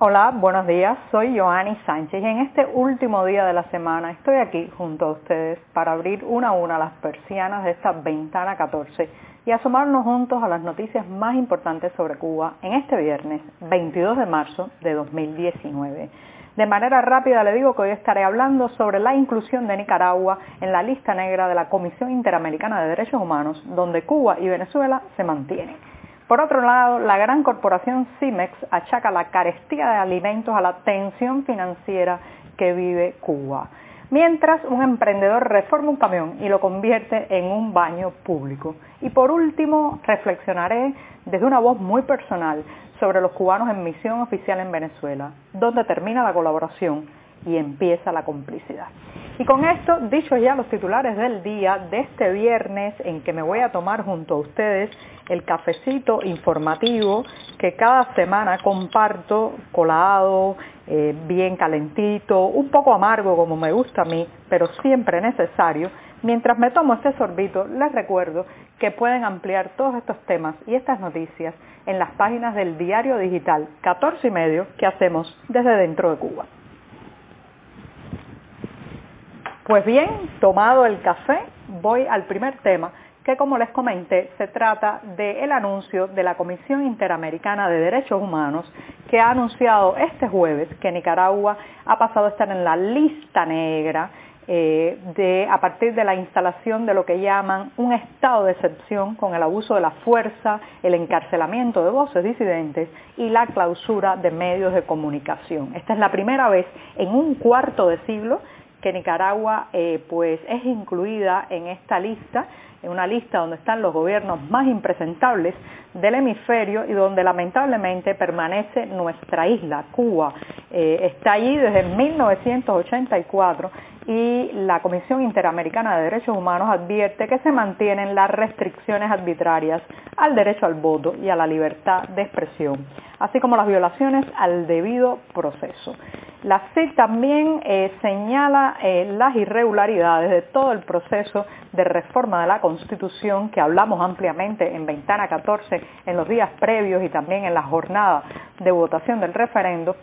Hola, buenos días. Soy Joanny Sánchez y en este último día de la semana estoy aquí junto a ustedes para abrir una a una las persianas de esta ventana 14 y asomarnos juntos a las noticias más importantes sobre Cuba en este viernes 22 de marzo de 2019. De manera rápida le digo que hoy estaré hablando sobre la inclusión de Nicaragua en la lista negra de la Comisión Interamericana de Derechos Humanos, donde Cuba y Venezuela se mantienen. Por otro lado, la gran corporación CIMEX achaca la carestía de alimentos a la tensión financiera que vive Cuba. Mientras un emprendedor reforma un camión y lo convierte en un baño público. Y por último, reflexionaré desde una voz muy personal sobre los cubanos en misión oficial en Venezuela, donde termina la colaboración y empieza la complicidad. Y con esto, dicho ya los titulares del día de este viernes en que me voy a tomar junto a ustedes el cafecito informativo que cada semana comparto colado, eh, bien calentito, un poco amargo como me gusta a mí, pero siempre necesario. Mientras me tomo este sorbito, les recuerdo que pueden ampliar todos estos temas y estas noticias en las páginas del diario digital 14 y medio que hacemos desde dentro de Cuba. Pues bien, tomado el café, voy al primer tema, que como les comenté, se trata del anuncio de la Comisión Interamericana de Derechos Humanos, que ha anunciado este jueves que Nicaragua ha pasado a estar en la lista negra eh, a partir de la instalación de lo que llaman un estado de excepción con el abuso de la fuerza, el encarcelamiento de voces disidentes y la clausura de medios de comunicación. Esta es la primera vez en un cuarto de siglo que Nicaragua eh, pues es incluida en esta lista, en una lista donde están los gobiernos más impresentables del hemisferio y donde lamentablemente permanece nuestra isla, Cuba. Eh, está allí desde 1984 y la Comisión Interamericana de Derechos Humanos advierte que se mantienen las restricciones arbitrarias al derecho al voto y a la libertad de expresión, así como las violaciones al debido proceso. La CID también eh, señala eh, las irregularidades de todo el proceso de reforma de la Constitución que hablamos ampliamente en Ventana 14 en los días previos y también en la jornada de votación del referendo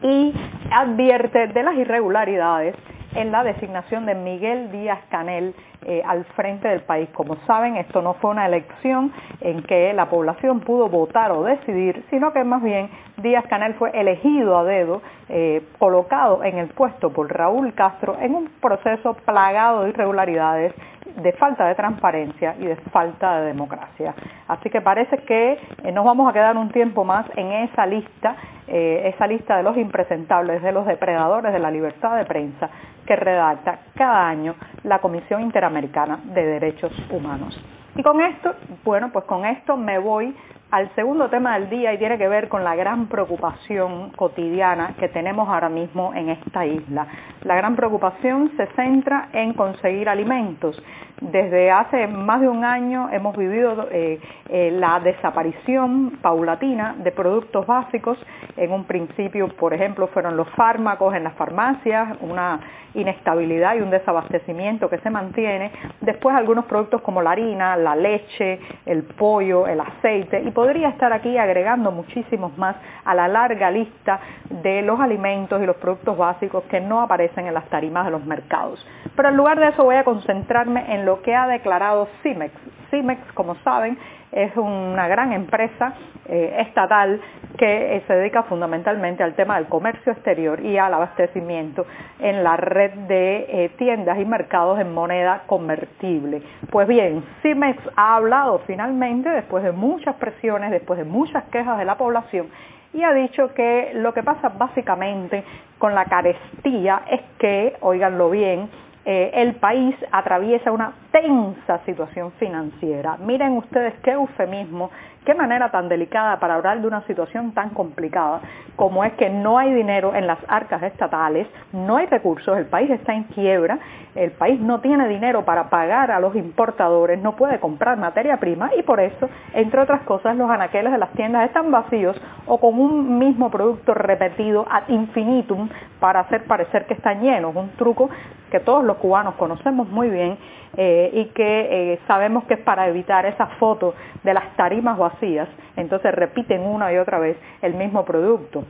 y advierte de las irregularidades en la designación de Miguel Díaz Canel eh, al frente del país. Como saben, esto no fue una elección en que la población pudo votar o decidir, sino que más bien Díaz Canel fue elegido a dedo, eh, colocado en el puesto por Raúl Castro en un proceso plagado de irregularidades de falta de transparencia y de falta de democracia. Así que parece que eh, nos vamos a quedar un tiempo más en esa lista, esa lista de los impresentables, de los depredadores de la libertad de prensa que redacta cada año la Comisión Interamericana de Derechos Humanos. Y con esto, bueno, pues con esto me voy al segundo tema del día y tiene que ver con la gran preocupación cotidiana que tenemos ahora mismo en esta isla. La gran preocupación se centra en conseguir alimentos. Desde hace más de un año hemos vivido eh, eh, la desaparición paulatina de productos básicos. En un principio, por ejemplo, fueron los fármacos en las farmacias, una inestabilidad y un desabastecimiento que se mantiene. Después algunos productos como la harina, la leche, el pollo, el aceite y podría estar aquí agregando muchísimos más a la larga lista de los alimentos y los productos básicos que no aparecen en las tarimas de los mercados. Pero en lugar de eso voy a concentrarme en lo que ha declarado CIMEX. CIMEX, como saben, es una gran empresa eh, estatal que eh, se dedica fundamentalmente al tema del comercio exterior y al abastecimiento en la red de eh, tiendas y mercados en moneda convertible. Pues bien, CIMEX ha hablado finalmente, después de muchas presiones, después de muchas quejas de la población, y ha dicho que lo que pasa básicamente con la carestía es que, oiganlo bien, el país atraviesa una tensa situación financiera. Miren ustedes qué eufemismo Qué manera tan delicada para hablar de una situación tan complicada como es que no hay dinero en las arcas estatales, no hay recursos, el país está en quiebra, el país no tiene dinero para pagar a los importadores, no puede comprar materia prima y por eso, entre otras cosas, los anaqueles de las tiendas están vacíos o con un mismo producto repetido ad infinitum para hacer parecer que están llenos, un truco que todos los cubanos conocemos muy bien eh, y que eh, sabemos que es para evitar esa foto de las tarimas vacías, entonces repiten una y otra vez el mismo producto.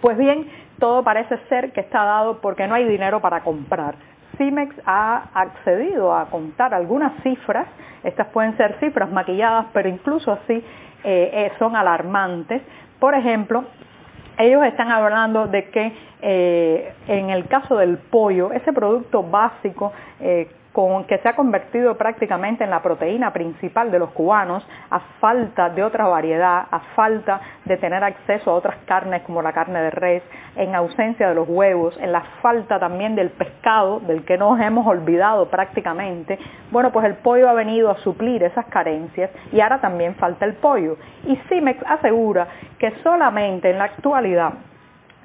Pues bien, todo parece ser que está dado porque no hay dinero para comprar. CIMEX ha accedido a contar algunas cifras, estas pueden ser cifras maquilladas, pero incluso así eh, eh, son alarmantes. Por ejemplo, ellos están hablando de que eh, en el caso del pollo, ese producto básico que se ha convertido prácticamente en la proteína principal de los cubanos, a falta de otra variedad, a falta de tener acceso a otras carnes como la carne de res, en ausencia de los huevos, en la falta también del pescado, del que nos hemos olvidado prácticamente, bueno, pues el pollo ha venido a suplir esas carencias y ahora también falta el pollo. Y CIMEX asegura que solamente en la actualidad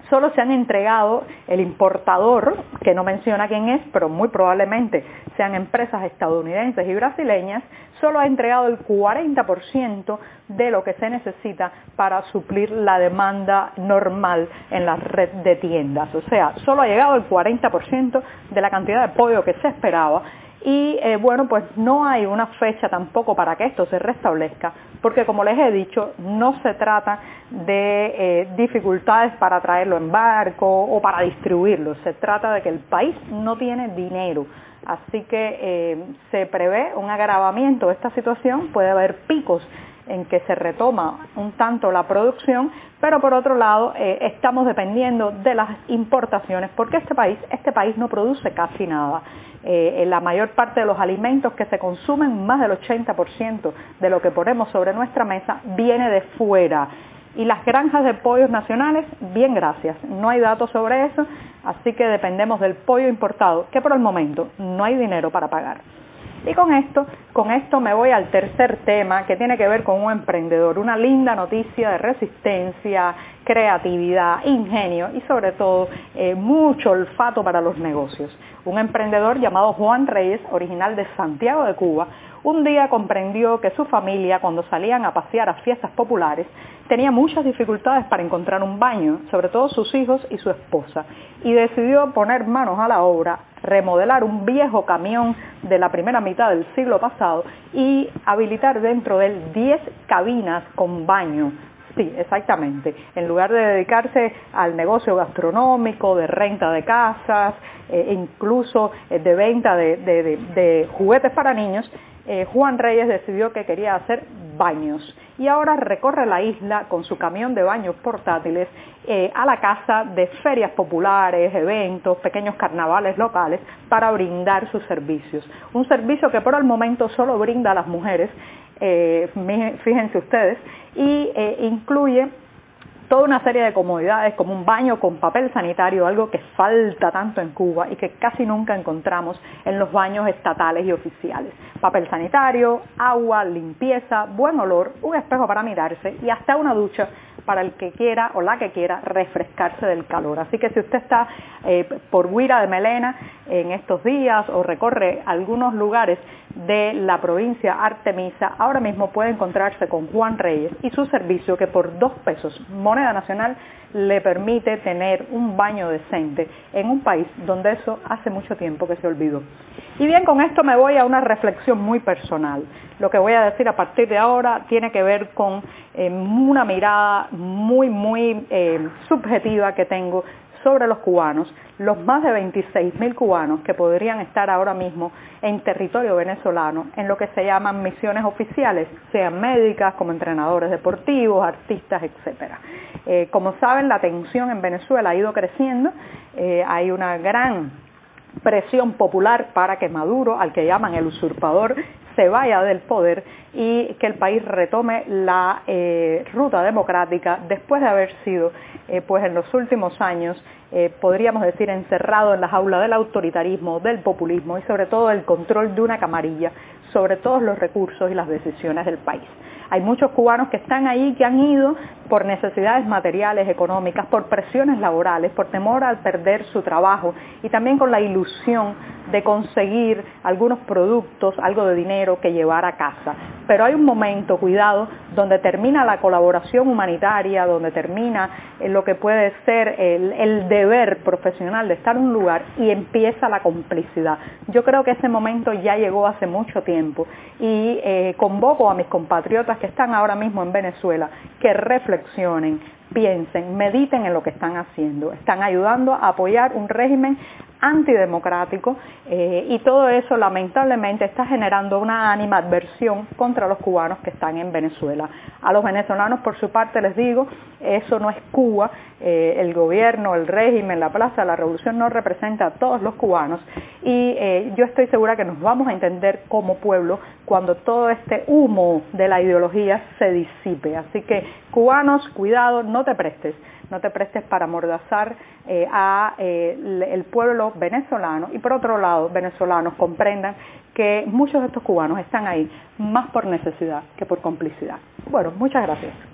solo se han entregado el importador, que no menciona quién es, pero muy probablemente sean empresas estadounidenses y brasileñas, solo ha entregado el 40% de lo que se necesita para suplir la demanda normal en la red de tiendas. O sea, solo ha llegado el 40% de la cantidad de pollo que se esperaba y eh, bueno, pues no hay una fecha tampoco para que esto se restablezca, porque como les he dicho, no se trata de eh, dificultades para traerlo en barco o para distribuirlo, se trata de que el país no tiene dinero. Así que eh, se prevé un agravamiento de esta situación, puede haber picos en que se retoma un tanto la producción, pero por otro lado estamos dependiendo de las importaciones porque este país, este país no produce casi nada. Eh, la mayor parte de los alimentos que se consumen, más del 80% de lo que ponemos sobre nuestra mesa, viene de fuera. Y las granjas de pollos nacionales, bien gracias, no hay datos sobre eso, así que dependemos del pollo importado, que por el momento no hay dinero para pagar. Y con esto, con esto me voy al tercer tema que tiene que ver con un emprendedor, una linda noticia de resistencia, creatividad, ingenio y sobre todo eh, mucho olfato para los negocios. Un emprendedor llamado Juan Reyes, original de Santiago de Cuba, un día comprendió que su familia, cuando salían a pasear a fiestas populares, tenía muchas dificultades para encontrar un baño, sobre todo sus hijos y su esposa, y decidió poner manos a la obra, remodelar un viejo camión de la primera mitad del siglo pasado y habilitar dentro de él 10 cabinas con baño Sí, exactamente. En lugar de dedicarse al negocio gastronómico, de renta de casas, e incluso eh, de venta de, juguetes para niños, eh, Juan Reyes decidió que quería hacer baños y ahora recorre la isla con su camión de baños portátiles a la casa de ferias populares, eventos, pequeños carnavales locales para brindar sus servicios. Un servicio que por el momento solo brinda a las mujeres eh, fíjense ustedes, y eh, incluye toda una serie de comodidades como un baño con papel sanitario, algo que falta tanto en Cuba y que casi nunca encontramos en los baños estatales y oficiales. Papel sanitario, agua, limpieza, buen olor, un espejo para mirarse y hasta una ducha para el que quiera o la que quiera refrescarse del calor. Así que si usted está eh, por Huira de Melena en estos días o recorre algunos lugares de la provincia Artemisa, ahora mismo puede encontrarse con Juan Reyes y su servicio que por dos pesos moneda nacional le permite tener un baño decente en un país donde eso hace mucho tiempo que se olvidó. Y bien, con esto me voy a una reflexión muy personal. Lo que voy a decir a partir de ahora tiene que ver con eh, una mirada muy, muy eh, subjetiva que tengo sobre los cubanos, los más de 26.000 cubanos que podrían estar ahora mismo en territorio venezolano en lo que se llaman misiones oficiales, sean médicas, como entrenadores deportivos, artistas, etc. Eh, como saben, la tensión en Venezuela ha ido creciendo, eh, hay una gran presión popular para que Maduro, al que llaman el usurpador, se vaya del poder y que el país retome la eh, ruta democrática después de haber sido, eh, pues en los últimos años, eh, podríamos decir, encerrado en las aulas del autoritarismo, del populismo y sobre todo el control de una camarilla sobre todos los recursos y las decisiones del país. Hay muchos cubanos que están ahí, que han ido por necesidades materiales, económicas, por presiones laborales, por temor al perder su trabajo y también con la ilusión de conseguir algunos productos, algo de dinero que llevar a casa. Pero hay un momento, cuidado, donde termina la colaboración humanitaria, donde termina eh, lo que puede ser el, deber profesional de estar en un lugar y empieza la complicidad. Yo creo que ese momento ya llegó hace mucho tiempo y eh, convoco a mis compatriotas que están ahora mismo en Venezuela que reflexionen, piensen, mediten en lo que están haciendo. Están ayudando a apoyar un régimen antidemocrático eh, y todo eso lamentablemente está generando una animadversión contra los cubanos que están en Venezuela. A los venezolanos por su parte les digo, eso no es Cuba, eh, el gobierno, el régimen, la plaza, la revolución no representa a todos los cubanos y eh, yo estoy segura que nos vamos a entender como pueblo cuando todo este humo de la ideología se disipe. Así que cubanos, cuidado, no te prestes no te prestes para amordazar eh, a eh, el pueblo venezolano y por otro lado, venezolanos comprendan que muchos de estos cubanos están ahí más por necesidad que por complicidad. Bueno, muchas gracias.